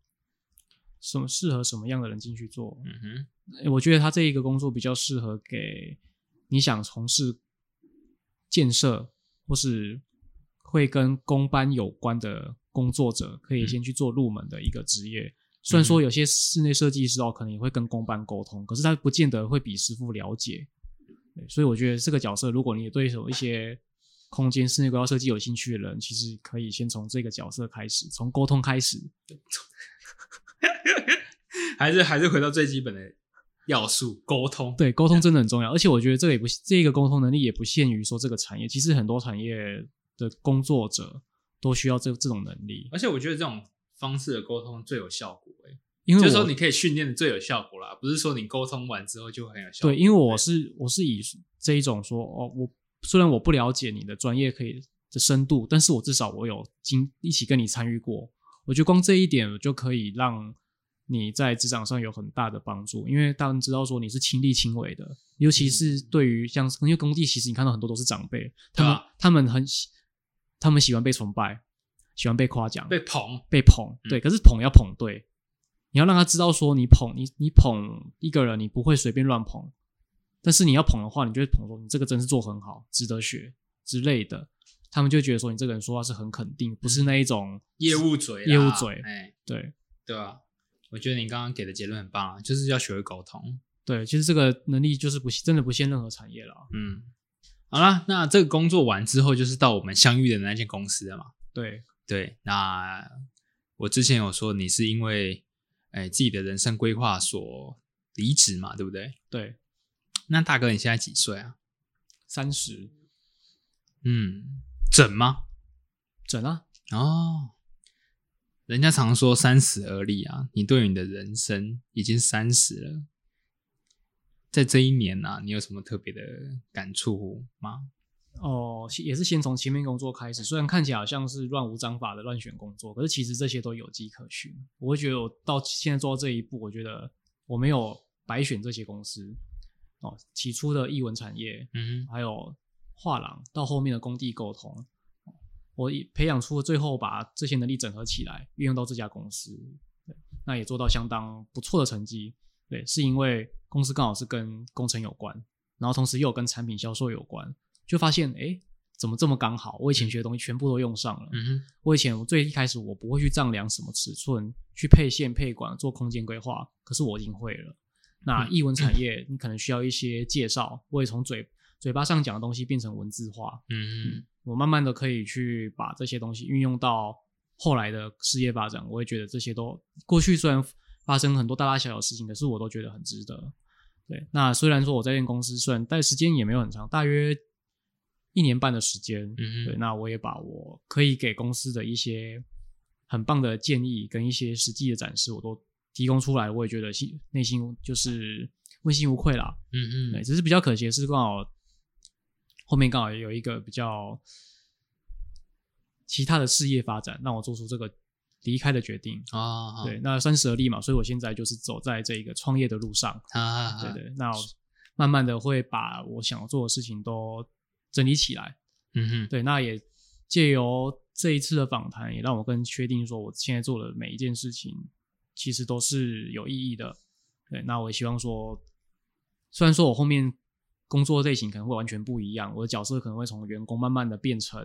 什么适合什么样的人进去做？嗯哼，我觉得他这一个工作比较适合给你想从事建设或是会跟工班有关的工作者，可以先去做入门的一个职业。虽然说有些室内设计师哦，可能也会跟工班沟通，可是他不见得会比师傅了解。对，所以我觉得这个角色，如果你也对有一些空间室内规划设计有兴趣的人，其实可以先从这个角色开始，从沟通开始。还是还是回到最基本的要素，沟通。对，沟通真的很重要，而且我觉得这个也不这个沟通能力也不限于说这个产业，其实很多产业的工作者都需要这这种能力。而且我觉得这种方式的沟通最有效果、欸，因为我就是说你可以训练的最有效果啦，不是说你沟通完之后就很有效果。对，因为我是我是以这一种说哦，我虽然我不了解你的专业可以的深度，但是我至少我有经一起跟你参与过，我觉得光这一点就可以让你在职场上有很大的帮助，因为当然知道说你是亲力亲为的，尤其是对于像因为工地，其实你看到很多都是长辈，他们、啊他们很喜他们喜欢被崇拜，喜欢被夸奖，被捧，被捧，嗯。对，可是捧要捧对，你要让他知道说你捧你你捧一个人，你不会随便乱捧，但是你要捧的话，你就会捧说你这个真是做很好，值得学之类的，他们就觉得说你这个人说话是很肯定，不是那一种业务嘴啦，业务嘴哎，对对吧、我觉得你刚刚给的结论很棒啊，就是要学会沟通。对，其实这个能力就是不真的不限任何产业了，嗯，好啦，那这个工作完之后，就是到我们相遇的那间公司了嘛。对对，那我之前有说你是因为哎自己的人生规划所离职嘛，对不对？对，那大哥你现在几岁啊？三十嗯，整吗？整啊，哦，人家常说三十而立啊，你对你的人生已经三十了，在这一年啊，你有什么特别的感触吗？哦，也是先从前面工作开始，虽然看起来好像是乱无章法的乱选工作，可是其实这些都有迹可循。我会觉得我到现在做到这一步，我觉得我没有白选这些公司。哦，起初的译文产业，嗯哼，还有画廊，到后面的工地沟通，我培养出最后把这些能力整合起来，运用到这家公司，对，那也做到相当不错的成绩。对，是因为公司刚好是跟工程有关，然后同时又有跟产品销售有关，就发现哎，诶怎么这么刚好？我以前学的东西全部都用上了。嗯哼，我以前我最一开始我不会去丈量什么尺寸，去配线配管做空间规划，可是我已经会了。那译文产业你可能需要一些介绍，我也从嘴嘴巴上讲的东西变成文字化，嗯我慢慢的可以去把这些东西运用到后来的事业发展。我也觉得这些都过去虽然发生很多大大小小事情，可是我都觉得很值得。对，那虽然说我在这间公司虽然待时间也没有很长，大约一年半的时间，嗯哼对，那我也把我可以给公司的一些很棒的建议跟一些实际的展示，我都提供出来，我也觉得心内心就是问心无愧啦。嗯，嗯对，只是比较可惜的是，刚好后面刚好有一个比较其他的事业发展，让我做出这个离开的决定。啊，对，那三十而立嘛，所以我现在就是走在这个创业的路上。啊，对对，那我慢慢的会把我想要做的事情都整理起来。嗯哼，对，那也借由这一次的访谈，也让我更确定说，我现在做的每一件事情其实都是有意义的。对，那我也希望说，虽然说我后面工作类型可能会完全不一样，我的角色可能会从员工慢慢的变成，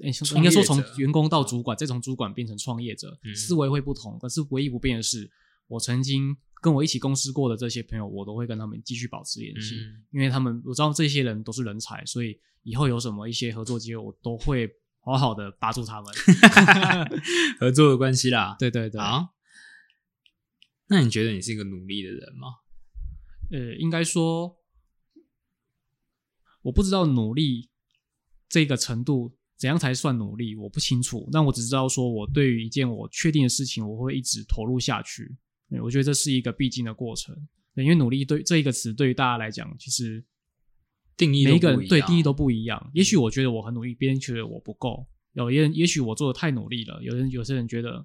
诶应该说从员工到主管，再从主管变成创业者，嗯思维会不同。可是唯一不变的是，我曾经跟我一起公司过的这些朋友，我都会跟他们继续保持联系。嗯因为他们我知道这些人都是人才，所以以后有什么一些合作机会，我都会好好的扒住他们。合作的关系啦。对对对，好，那你觉得你是一个努力的人吗？呃，应该说，我不知道努力这个程度怎样才算努力，我不清楚。但我只知道说，我对于一件我确定的事情，我会一直投入下去。我觉得这是一个必经的过程。对因为努力对这一个词对于大家来讲，其实定义每一个人对定义都不一样。也许我觉得我很努力，别人觉得我不够。有些人也许我做的太努力了，有人有些人觉得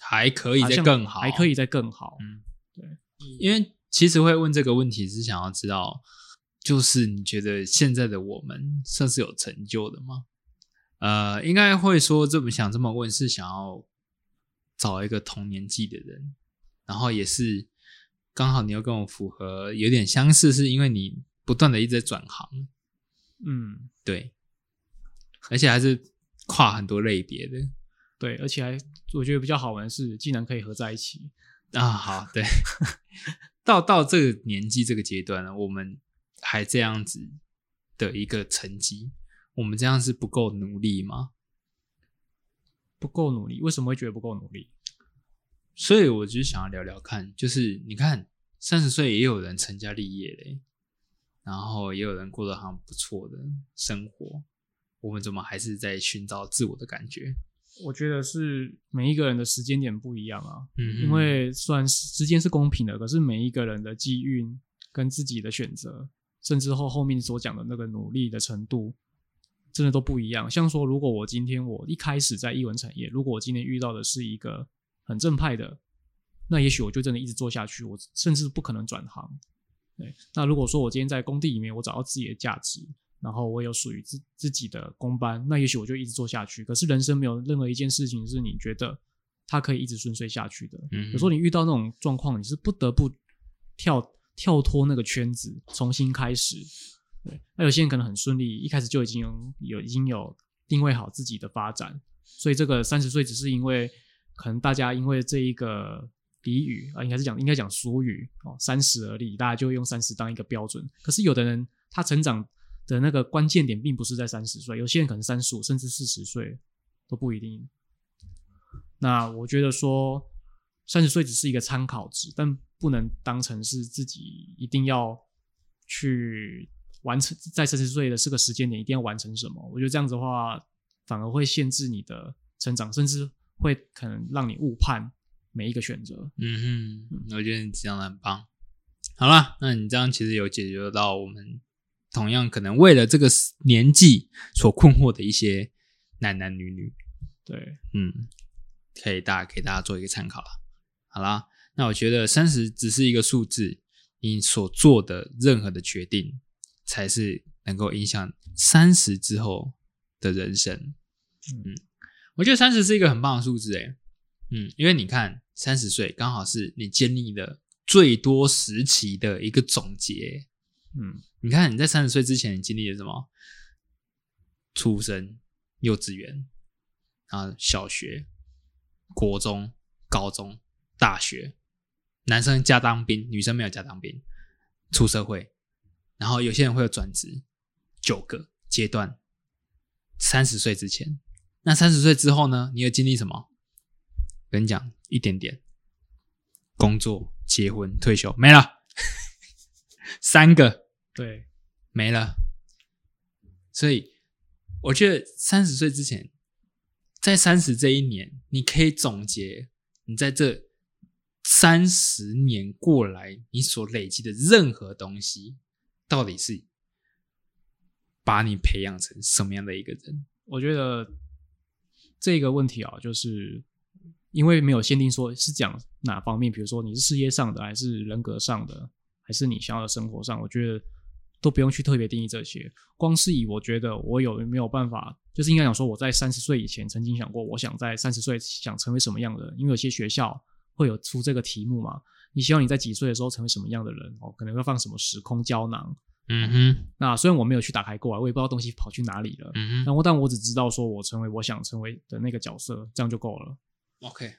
还可以再更好，还可以再更好。嗯，对，因为其实会问这个问题是想要知道，就是你觉得现在的我们算是有成就的吗？呃，应该会说这么想这么问是想要找一个同年纪的人，然后也是刚好你又跟我符合，有点相似，是因为你不断的一直在转行，嗯，对，而且还是跨很多类别的对，而且还我觉得比较好玩的是，竟然可以合在一起。啊。好，对，到到这个年纪这个阶段呢，我们还这样子的一个成绩，我们这样是不够努力吗？不够努力，为什么会觉得不够努力？所以我就想要聊聊看，就是你看三十岁也有人成家立业嘞，然后也有人过得很不错的生活，我们怎么还是在寻找自我的感觉？我觉得是每一个人的时间点不一样啊。嗯因为虽然时间是公平的，可是每一个人的机遇跟自己的选择，甚至后后面所讲的那个努力的程度，真的都不一样。像说，如果我今天我一开始在艺文产业，如果我今天遇到的是一个很正派的，那也许我就真的一直做下去，我甚至不可能转行。对，那如果说我今天在工地里面，我找到自己的价值，然后我有属于自自己的工班，那也许我就一直做下去。可是人生没有任何一件事情是你觉得它可以一直顺遂下去的。嗯有时候你遇到那种状况，你是不得不跳跳脱那个圈子，重新开始。对，那有些人可能很顺利，一开始就已经有有已经有定位好自己的发展，所以这个三十岁只是因为可能大家因为这一个俚语啊、应该是讲应该讲俗语哦，三十而立，大家就会用三十当一个标准。可是有的人他成长的那个关键点并不是在三十岁，有些人可能三十五甚至四十岁都不一定。那我觉得说，三十岁只是一个参考值，但不能当成是自己一定要去完成，在三十岁的这个时间点一定要完成什么。我觉得这样子的话，反而会限制你的成长，甚至会可能让你误判每一个选择。嗯哼，我觉得你讲的很棒。好了，那你这样其实有解决到我们同样可能为了这个年纪所困惑的一些男男女女。对，嗯，可以大家给大家做一个参考了。好啦，那我觉得三十只是一个数字，你所做的任何的决定，才是能够影响三十之后的人生。嗯我觉得三十是一个很棒的数字，诶，嗯，因为你看三十岁刚好是你经历的最多时期的一个总结。嗯，你看你在三十岁之前，你经历了什么？出生、幼稚园啊，小学、国中、高中、大学，男生加当兵，女生没有加当兵，出社会，然后有些人会有转职，九个阶段。三十岁之前，那三十岁之后呢？你有经历什么？跟你讲一点点，工作、结婚、退休没了，三个对，没了。所以我觉得三十岁之前，在三十这一年，你可以总结你在这三十年过来你所累积的任何东西，到底是把你培养成什么样的一个人？我觉得这个问题啊，就是因为没有限定说是讲哪方面，比如说你是事业上的，还是人格上的，还是你想要的生活上，我觉得都不用去特别定义这些。光是以我觉得我有没有办法，就是应该讲说我在三十岁以前曾经想过，我想在三十岁想成为什么样的人，因为有些学校会有出这个题目嘛。你希望你在几岁的时候成为什么样的人？哦，可能会放什么时空胶囊。嗯哼，那虽然我没有去打开过啊，我也不知道东西跑去哪里了。嗯哼但我但我只知道说我成为我想成为的那个角色，这样就够了。，OK，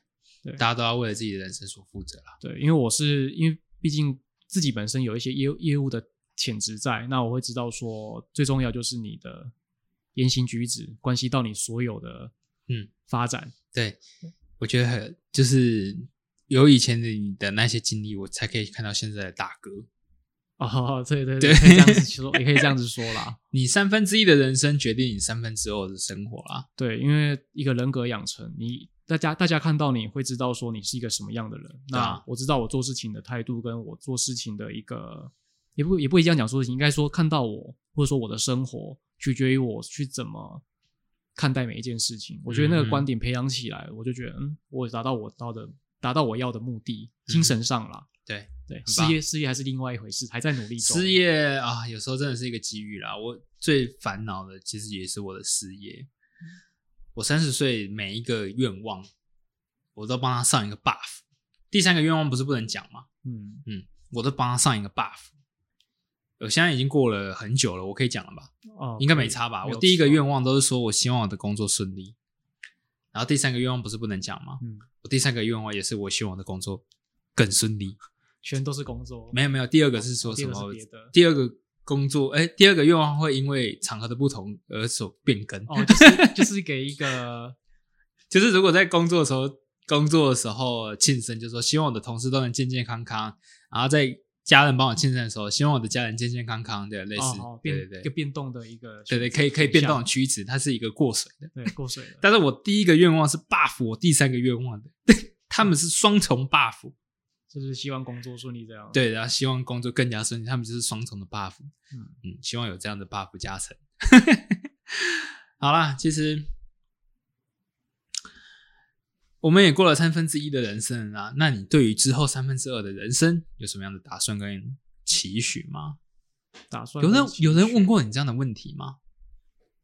对大家都要为了自己的人生所负责了。对，因为我是因为毕竟自己本身有一些业业务的潜质在，那我会知道说最重要就是你的言行举止关系到你所有的嗯发展。对，我觉得很就是有以前的你的那些经历，我才可以看到现在的大哥。哦，对对对可以这样子说，也可以这样子说啦。你三分之一的人生决定你三分之二的生活啦。对，因为一个人格养成，你大家大家看到你会知道说你是一个什么样的人。那我知道我做事情的态度，跟我做事情的一个，也不也不一定这样讲说事情，应该说看到我或者说我的生活，取决于我去怎么看待每一件事情。我觉得那嗯个观点培养起来，我就觉得嗯，我有达到我到的达到我要的目的，嗯精神上啦。对，对，事业事业还是另外一回事，还在努力中。事业啊，有时候真的是一个机遇啦。我最烦恼的其实也是我的事业。我三十岁每一个愿望，我都帮他上一个 buff。第三个愿望不是不能讲吗？嗯，嗯，我都帮他上一个 buff。我现在已经过了很久了，我可以讲了吧？哦，应该没差吧？我第一个错愿望都是说我希望我的工作顺利，然后第三个愿望不是不能讲吗？嗯，我第三个愿望也是我希望我的工作更顺利。全都是工作，没有没有，第二个是说什么？第二个工作，哎，第二个愿望会因为场合的不同而所变更。哦，就是就是给一个 就是如果在工作的时候，工作的时候庆生，就说希望我的同事都能健健康康，然后在家人帮我庆生的时候，希望我的家人健健康康的，类似，变对对对，一个变动的一个对对，可以可以变动的选曲子，它是一个过水的。项对过水的，但是我第一个愿望是 buff 我第三个愿望的，他们是双重 buff。就是希望工作顺利这样。，对，然后希望工作更加顺利，他们就是双重的 buff。嗯嗯，希望有这样的 buff 加成。好啦，其实我们也过了三分之一的人生了啦。那你对于之后三分之二的人生有什么样的打算跟期许吗？打算有人有人问，过你这样的问题吗？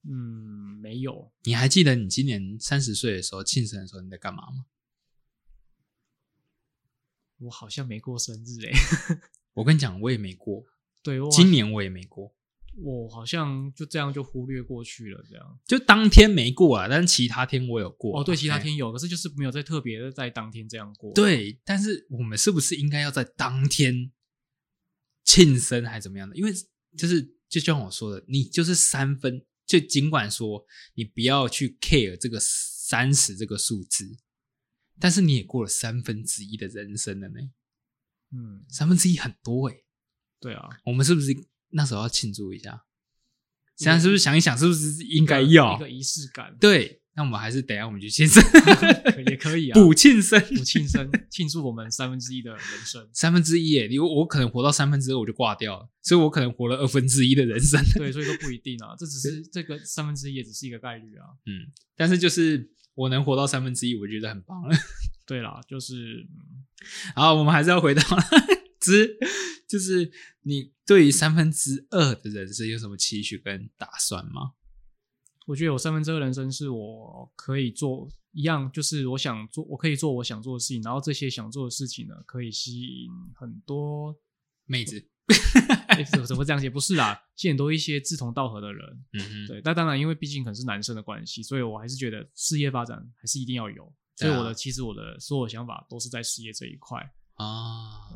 嗯，没有，你还记得你今年三十岁的时候庆生的时候你在干嘛吗？我好像没过生日诶。我跟你讲，我也没过，对，我好今年我也没过。我好像就这样就忽略过去了，这样。就当天没过啊，但是其他天我有过啊。哦，对，其他哎天有，可是就是没有在特别的在当天这样过。，对，但是我们是不是应该要在当天庆生还是怎么样的？因为就是就像我说的，你就是三分，就尽管说你不要去 care 这个三十这个数字，但是你也过了三分之一的人生了呢。嗯，三分之一很多诶、对啊，我们是不是那时候要庆祝一下？现在是不是想一想，是不是应该要一个仪式感，对？那我们还是等一下我们去庆生，可也可以啊，补庆生，补庆生，庆祝我们三分之一的人生。三分之一耶！你我可能活到三分之二我就挂掉了，所以我可能活了二分之一的人生。对，所以都不一定啊，这只是这个三分之一也只是一个概率啊。嗯，但是就是我能活到三分之一，我觉得很棒了。对啦，就是嗯好，我们还是要回到只 就是你对于三分之二的人生有什么期许跟打算吗？我觉得我三分之二人生是我可以做一样，就是我想做，我可以做我想做的事情，然后这些想做的事情呢，可以吸引很多。妹子，哎怎么怎么这样写？不是啦，吸引多一些志同道合的人。嗯，对，那当然，因为毕竟可能是男生的关系，所以我还是觉得事业发展还是一定要有。所以我的、其实我的所有想法都是在事业这一块。啊，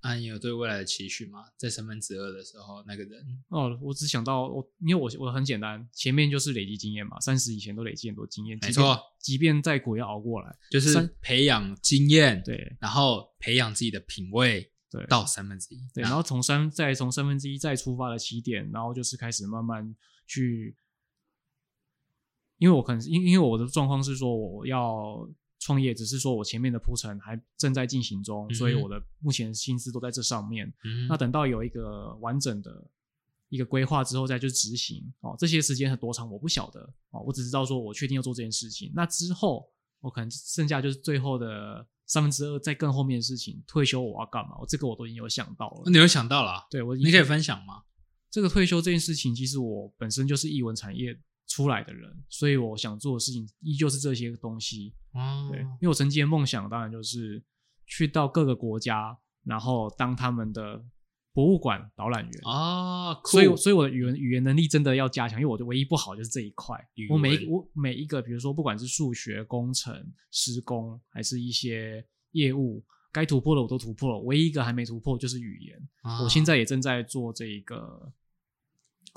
啊，你有对未来的期许吗？在三分之二的时候，那个人，哦，我只想到我，因为我我很简单，前面就是累积经验嘛，三十以前都累积很多经验，没错，即便再苦也要熬过来。就是培养经验，，对然后培养自己的品味对到三分之一，对，然后从三再从三分之一再出发的起点，然后就是开始慢慢去，因为我可能因因为我的状况是说我要创业，只是说我前面的铺陈还正在进行中，所以我的目前心思都在这上面。嗯那等到有一个完整的一个规划之后再去执行哦，这些时间很多长我不晓得哦，我只知道说我确定要做这件事情。那之后我可能剩下就是最后的三分之二，在更后面的事情，退休我要干嘛？我这个我都已经有想到了。你有想到了啊，对我你可以分享吗？这个退休这件事情，其实我本身就是译文产业出来的人，所以我想做的事情依旧是这些东西。哦对，因为我曾经的梦想当然就是去到各个国家，然后当他们的博物馆导览员。哦，所以，所以我的语言语言能力真的要加强，因为我的唯一不好就是这一块。我每一我每一个，比如说不管是数学、工程、施工，还是一些业务，该突破的我都突破了，唯一一个还没突破就是语言。啊我现在也正在做这一个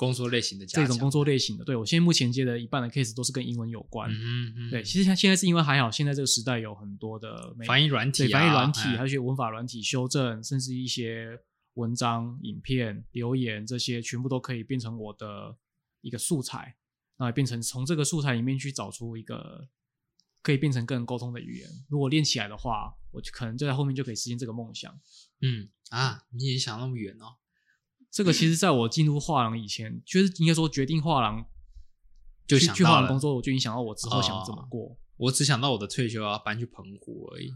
工作类型的这种工作类型的。对我现在目前接的一半的 case 都是跟英文有关。嗯嗯，对，其实像现在是因为还好，现在这个时代有很多的翻译软体、翻译软体，哎还有一些文法软体修正，甚至一些文章、影片、留言这些，全部都可以变成我的一个素材，那变成从这个素材里面去找出一个可以变成跟人沟通的语言。如果练起来的话，我就可能就在后面就可以实现这个梦想。嗯啊，你也想那么远哦？这个其实在我进入画廊以前，就是应该说决定画廊去去就想到了画廊工作，我就影响到我之后想怎么哦过。我只想到我的退休要搬去澎湖而已，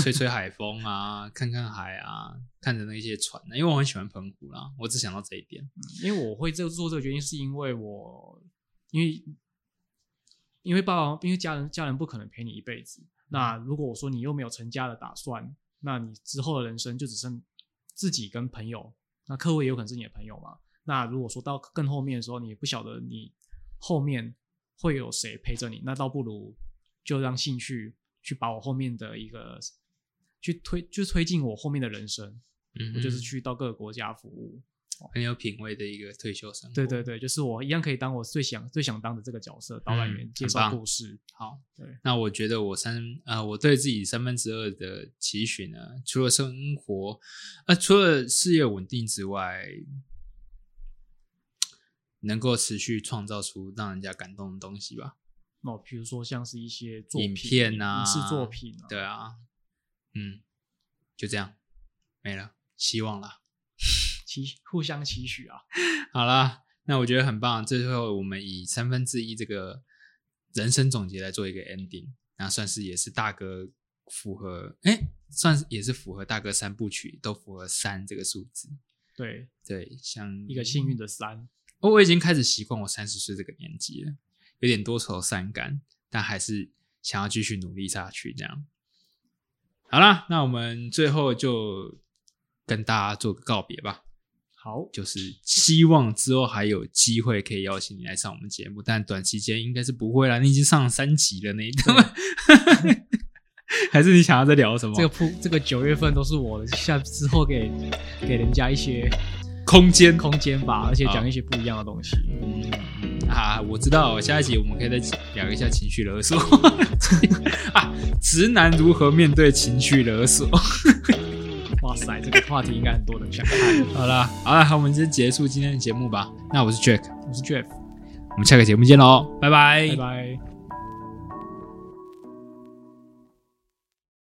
吹吹海风啊，看看海啊，看着那些船啊，因为我很喜欢澎湖啦。我只想到这一点。因为我会这做这个决定，是因为我因为因为爸爸因为家人家人不可能陪你一辈子。那如果我说你又没有成家的打算，那你之后的人生就只剩自己跟朋友，那客户也有可能是你的朋友嘛。那如果说到更后面的时候，你也不晓得你后面会有谁陪着你，那倒不如就让兴趣去把我后面的一个去推，就推进我后面的人生。嗯，我就是去到各个国家服务。很有品味的一个退休生活。对对对，就是我一样可以当我最想最想当的这个角色，导览员、嗯介绍故事。好，对，那我觉得我三呃，我对自己三分之二的期许呢，除了生活，呃，除了事业稳定之外，能够持续创造出让人家感动的东西吧。那比如说像是一些作影品、片啊，影视作品啊，对啊，嗯，就这样没了，希望啦。期互相期许啊。好啦，那我觉得很棒。最后我们以三分之一这个人生总结来做一个 ending，那算是也是大哥符合，哎，算是也是符合大哥三部曲都符合三这个数字。对，对，像一个幸运的三。哦，我已经开始习惯我三十岁这个年纪了，有点多愁善感，但还是想要继续努力下去。这样，好啦，那我们最后就跟大家做个告别吧。好，就是希望之后还有机会可以邀请你来上我们节目，但短期间应该是不会啦。你已经上了三集了那一段，还是你想要再聊什么？这个铺这个九月份都是我下之后给给人家一些空间空间吧，而且讲一些不一样的东西。嗯啊，我知道，下一集我们可以再聊一下情绪勒索 啊，直男如何面对情绪勒索。哇塞，这个话题应该很多人想看。好啦，好了，好，我们先结束今天的节目吧。那我是 Jack，我是 Jeff，我们下个节目见喽，拜拜拜拜。